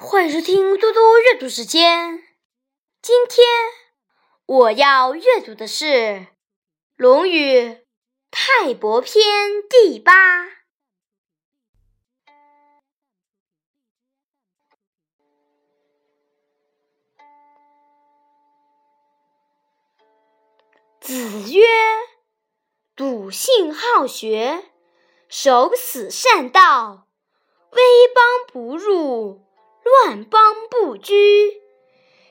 欢迎收听多多阅读时间。今天我要阅读的是《论语泰伯篇》第八。子曰：“笃信好学，守死善道，威邦不入。”万邦不居，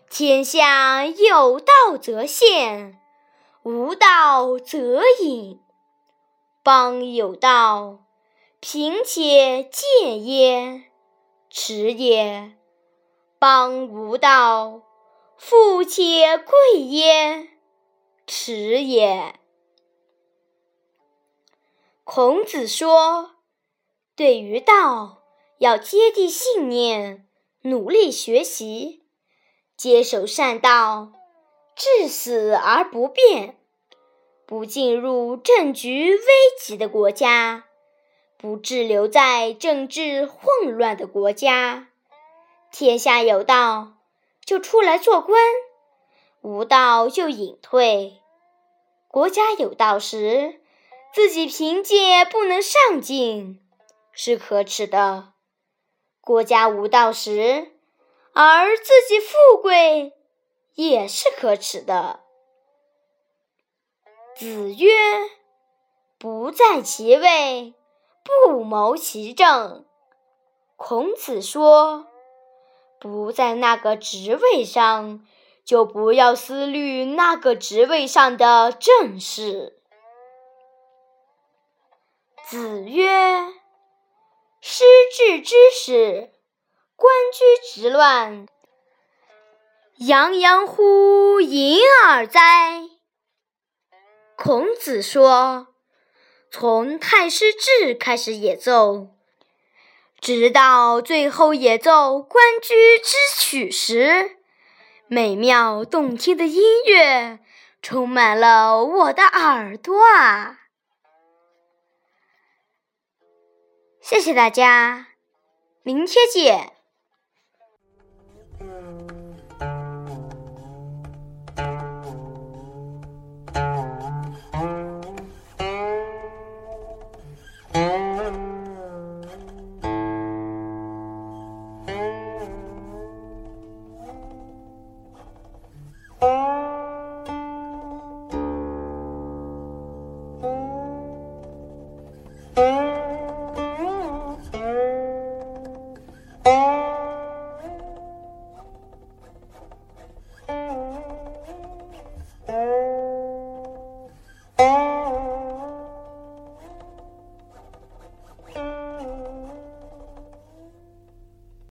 天下有道则现，无道则隐。邦有道，贫且贱焉，耻也；邦无道，富且贵焉，耻也。孔子说：“对于道，要接地信念。”努力学习，坚守善道，至死而不变，不进入政局危急的国家，不滞留在政治混乱的国家。天下有道，就出来做官；无道就隐退。国家有道时，自己凭借不能上进，是可耻的。国家无道时，而自己富贵，也是可耻的。子曰：“不在其位，不谋其政。”孔子说：“不在那个职位上，就不要思虑那个职位上的政事。”子曰。失志之始，官居之乱，洋洋乎隐耳哉？孔子说：“从太师治开始演奏，直到最后演奏《关雎》之曲时，美妙动听的音乐充满了我的耳朵啊！”谢谢大家，明天见。